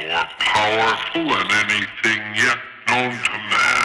more powerful than anything yet known to man.